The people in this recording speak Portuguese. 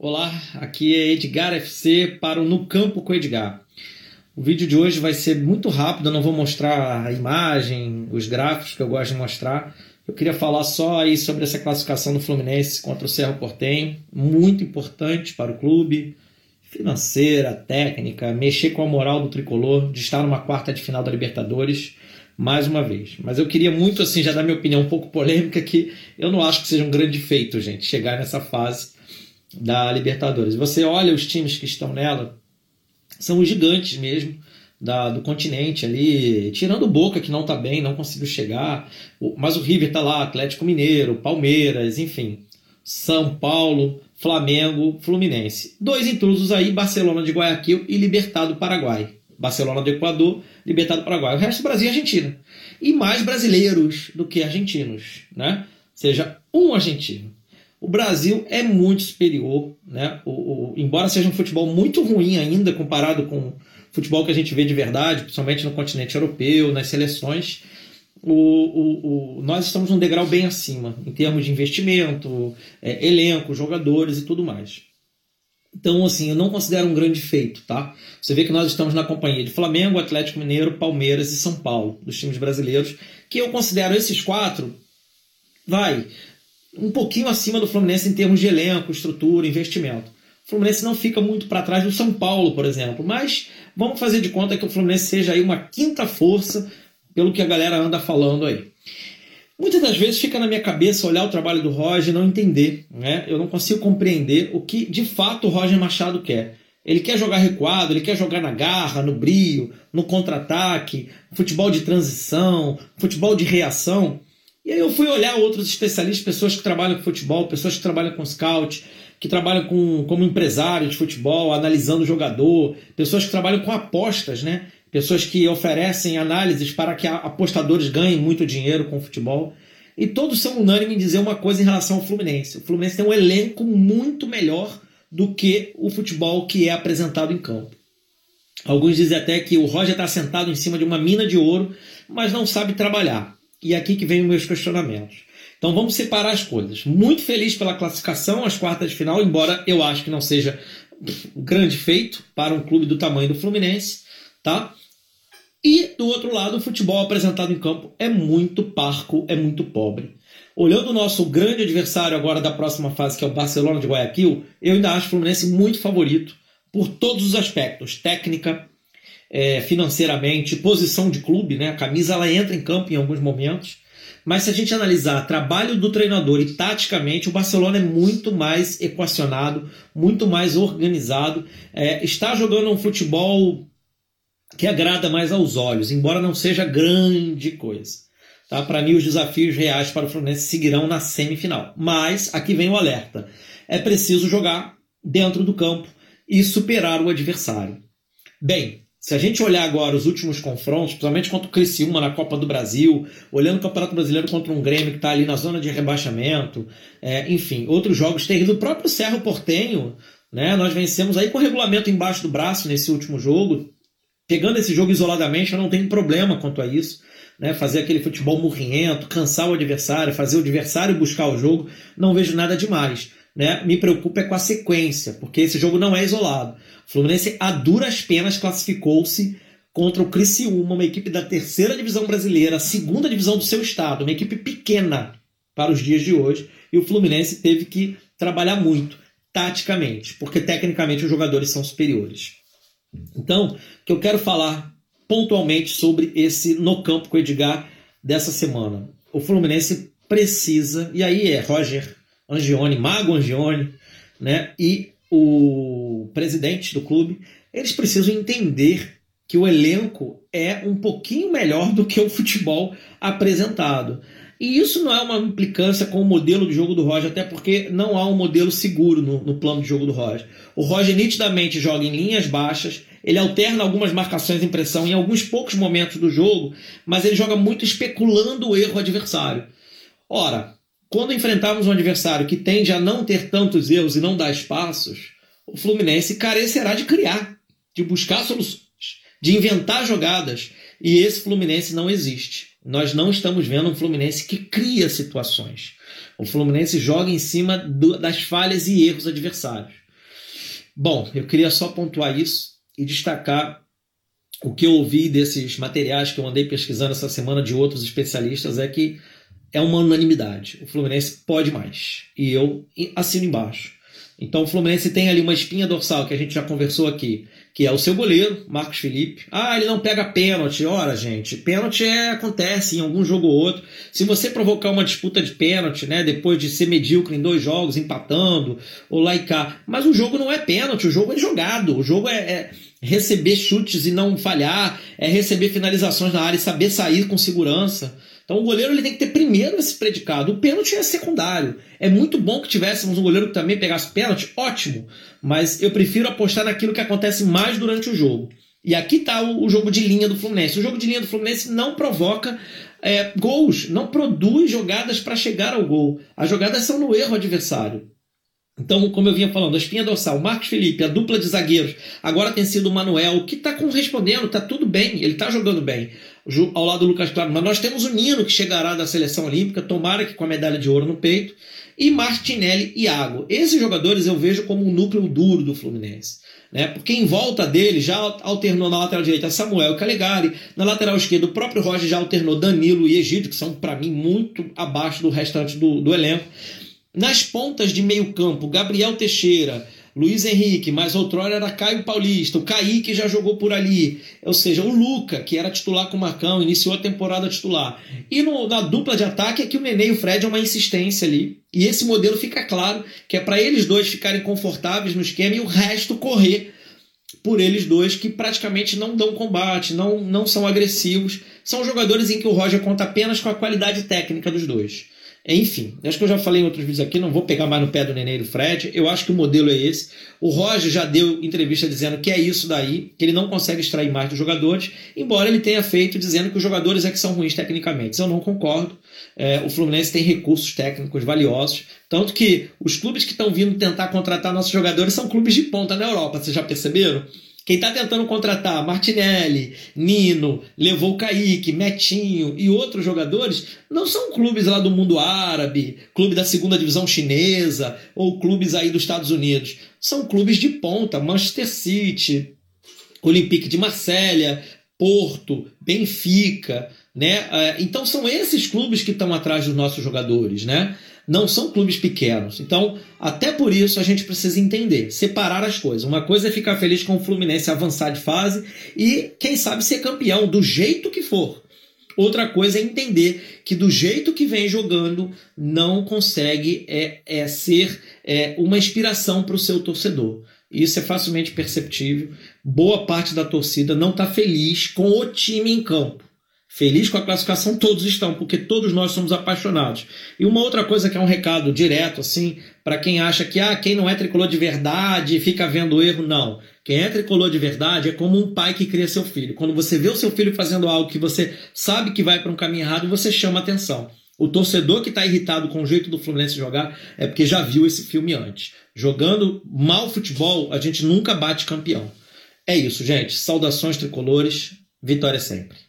Olá, aqui é Edgar FC para o No Campo com Edgar. O vídeo de hoje vai ser muito rápido, eu não vou mostrar a imagem, os gráficos que eu gosto de mostrar. Eu queria falar só aí sobre essa classificação do Fluminense contra o Cerro Portenho, muito importante para o clube, financeira, técnica, mexer com a moral do tricolor, de estar numa quarta de final da Libertadores mais uma vez. Mas eu queria muito assim já dar minha opinião um pouco polêmica que eu não acho que seja um grande feito, gente, chegar nessa fase da Libertadores. Você olha os times que estão nela, são os gigantes mesmo da, do continente ali, tirando o Boca que não está bem, não conseguiu chegar, mas o River está lá, Atlético Mineiro, Palmeiras, enfim, São Paulo, Flamengo, Fluminense. Dois intrusos aí, Barcelona de Guayaquil e Libertado Paraguai. Barcelona do Equador, Libertado Paraguai. O resto do Brasil e Argentina. E mais brasileiros do que argentinos, né? Seja um argentino. O Brasil é muito superior, né? O, o, embora seja um futebol muito ruim ainda comparado com o futebol que a gente vê de verdade, principalmente no continente europeu, nas seleções, o, nós estamos num degrau bem acima em termos de investimento, é, elenco, jogadores e tudo mais. Então, assim, eu não considero um grande feito, tá? Você vê que nós estamos na companhia de Flamengo, Atlético Mineiro, Palmeiras e São Paulo, dos times brasileiros, que eu considero esses quatro, vai, um pouquinho acima do Fluminense em termos de elenco, estrutura, investimento. O Fluminense não fica muito para trás do São Paulo, por exemplo, mas vamos fazer de conta que o Fluminense seja aí uma quinta força, pelo que a galera anda falando aí. Muitas das vezes fica na minha cabeça olhar o trabalho do Roger e não entender. Né? Eu não consigo compreender o que de fato o Roger Machado quer. Ele quer jogar recuado, ele quer jogar na garra, no brio, no contra-ataque, futebol de transição, futebol de reação. E aí eu fui olhar outros especialistas, pessoas que trabalham com futebol, pessoas que trabalham com scout, que trabalham com, como empresário de futebol, analisando o jogador, pessoas que trabalham com apostas, né? Pessoas que oferecem análises para que apostadores ganhem muito dinheiro com o futebol. E todos são unânimes em dizer uma coisa em relação ao Fluminense. O Fluminense tem um elenco muito melhor do que o futebol que é apresentado em campo. Alguns dizem até que o Roger está sentado em cima de uma mina de ouro, mas não sabe trabalhar. E aqui que vem os meus questionamentos. Então vamos separar as coisas. Muito feliz pela classificação às quartas de final, embora eu acho que não seja um grande feito para um clube do tamanho do Fluminense, tá? E do outro lado, o futebol apresentado em campo é muito parco, é muito pobre. Olhando o nosso grande adversário agora da próxima fase, que é o Barcelona de Guayaquil, eu ainda acho o Fluminense muito favorito por todos os aspectos, técnica, é, financeiramente, posição de clube, né? A camisa ela entra em campo em alguns momentos. Mas se a gente analisar trabalho do treinador e taticamente, o Barcelona é muito mais equacionado, muito mais organizado, é, está jogando um futebol que agrada mais aos olhos, embora não seja grande coisa. Tá? Para mim, os desafios reais para o Fluminense seguirão na semifinal. Mas aqui vem o alerta: é preciso jogar dentro do campo e superar o adversário. Bem, se a gente olhar agora os últimos confrontos, principalmente contra o Criciúma na Copa do Brasil, olhando o Campeonato Brasileiro contra um Grêmio que está ali na zona de rebaixamento, é, enfim, outros jogos terríveis. O próprio Cerro Portenho, né, nós vencemos aí com o regulamento embaixo do braço nesse último jogo. Pegando esse jogo isoladamente, eu não tenho problema quanto a isso. Né, fazer aquele futebol murriento, cansar o adversário, fazer o adversário buscar o jogo, não vejo nada demais né, me preocupa é com a sequência, porque esse jogo não é isolado. O Fluminense, a duras penas, classificou-se contra o Criciúma, uma equipe da terceira divisão brasileira, segunda divisão do seu estado, uma equipe pequena para os dias de hoje, e o Fluminense teve que trabalhar muito, taticamente, porque tecnicamente os jogadores são superiores. Então, que eu quero falar pontualmente sobre esse no campo com o Edgar dessa semana. O Fluminense precisa, e aí é Roger Angione, Mago Angione, né, e o presidente do clube, eles precisam entender que o elenco é um pouquinho melhor do que o futebol apresentado. E isso não é uma implicância com o modelo de jogo do Roger, até porque não há um modelo seguro no, no, plano de jogo do Roger. O Roger nitidamente joga em linhas baixas, ele alterna algumas marcações em pressão em alguns poucos momentos do jogo, mas ele joga muito especulando o erro adversário. Ora, quando enfrentarmos um adversário que tende a não ter tantos erros e não dar espaços, o Fluminense carecerá de criar, de buscar soluções, de inventar jogadas. E esse Fluminense não existe. Nós não estamos vendo um Fluminense que cria situações. O Fluminense joga em cima do, das falhas e erros adversários. Bom, eu queria só pontuar isso e destacar o que eu ouvi desses materiais que eu andei pesquisando essa semana de outros especialistas é que é uma unanimidade. O Fluminense pode mais. E eu assino embaixo. Então o Fluminense tem ali uma espinha dorsal que a gente já conversou aqui, que é o seu goleiro, Marcos Felipe. Ah, ele não pega pênalti. Ora, gente, pênalti é, acontece em algum jogo ou outro. Se você provocar uma disputa de pênalti, né, depois de ser medíocre em dois jogos, empatando, ou lá e cá. Mas o jogo não é pênalti, o jogo é jogado. O jogo é, é receber chutes e não falhar, é receber finalizações na área e saber sair com segurança. Então o goleiro ele tem que ter primeiro esse predicado. O pênalti é secundário. É muito bom que tivéssemos um goleiro que também pegasse pênalti, ótimo. Mas eu prefiro apostar naquilo que acontece mais durante o jogo. E aqui está o, jogo de linha do Fluminense. O jogo de linha do Fluminense não provoca é, gols, não produz jogadas para chegar ao gol. As jogadas são no erro adversário. Então, como eu vinha falando, a espinha dorsal, Marcos Felipe, a dupla de zagueiros, agora tem sido o Manuel, que está correspondendo, está tudo bem, ele está jogando bem, ao lado do Lucas Claro. Mas nós temos o Nino, que chegará da seleção olímpica, tomara que com a medalha de ouro no peito, e Martinelli e Iago. Esses jogadores eu vejo como um núcleo duro do Fluminense. Né? Porque em volta dele já alternou na lateral direita Samuel Calegari, na lateral esquerda o próprio Roger já alternou Danilo e Egito, que são para mim muito abaixo do restante do, do elenco. Nas pontas de meio campo, Gabriel Teixeira, Luiz Henrique, mas outrora era Caio Paulista, o Kaique já jogou por ali, ou seja, o Luca, que era titular com o Marcão, iniciou a temporada titular. E no, na dupla de ataque é que o Nenê e o Fred é uma insistência ali. E esse modelo fica claro que é para eles dois ficarem confortáveis no esquema e o resto correr por eles dois que praticamente não dão combate, não, não são agressivos. São jogadores em que o Roger conta apenas com a qualidade técnica dos dois. Enfim, acho que eu já falei em outros vídeos aqui, não vou pegar mais no pé do Nenê e do Fred. Eu acho que o modelo é esse. O Roger já deu entrevista dizendo que é isso daí, que ele não consegue extrair mais dos jogadores, embora ele tenha feito dizendo que os jogadores é que são ruins tecnicamente. Eu não concordo. É, o Fluminense tem recursos técnicos valiosos, tanto que os clubes que estão vindo tentar contratar nossos jogadores são clubes de ponta na Europa, vocês já perceberam? Quem está tentando contratar Martinelli, Nino, levou Kaique, Metinho e outros jogadores não são clubes lá do mundo árabe, clube da segunda divisão chinesa ou clubes aí dos Estados Unidos. São clubes de ponta, Manchester City, Olympique de Marselha, Porto, Benfica, né? É, então são esses clubes que estão atrás dos nossos jogadores, né? Não são clubes pequenos. Então, até por isso, a gente precisa entender, separar as coisas. Uma coisa é ficar feliz com o Fluminense avançar de fase e, quem sabe, ser campeão do jeito que for. Outra coisa é entender que do jeito que vem jogando não consegue é, é ser é, uma inspiração para o seu torcedor. Isso é facilmente perceptível. Boa parte da torcida não está feliz com o time em campo. Feliz com a classificação todos estão, porque todos nós somos apaixonados. E uma outra coisa que é um recado direto, assim, para quem acha que ah, quem não é tricolor de verdade fica vendo erro, não. Quem é tricolor de verdade é como um pai que cria seu filho. Quando você vê o seu filho fazendo algo que você sabe que vai para um caminho errado, você chama atenção. O torcedor que está irritado com o jeito do Fluminense jogar é porque já viu esse filme antes. Jogando mal futebol, a gente nunca bate campeão. É isso, gente. Saudações tricolores. Vitória sempre.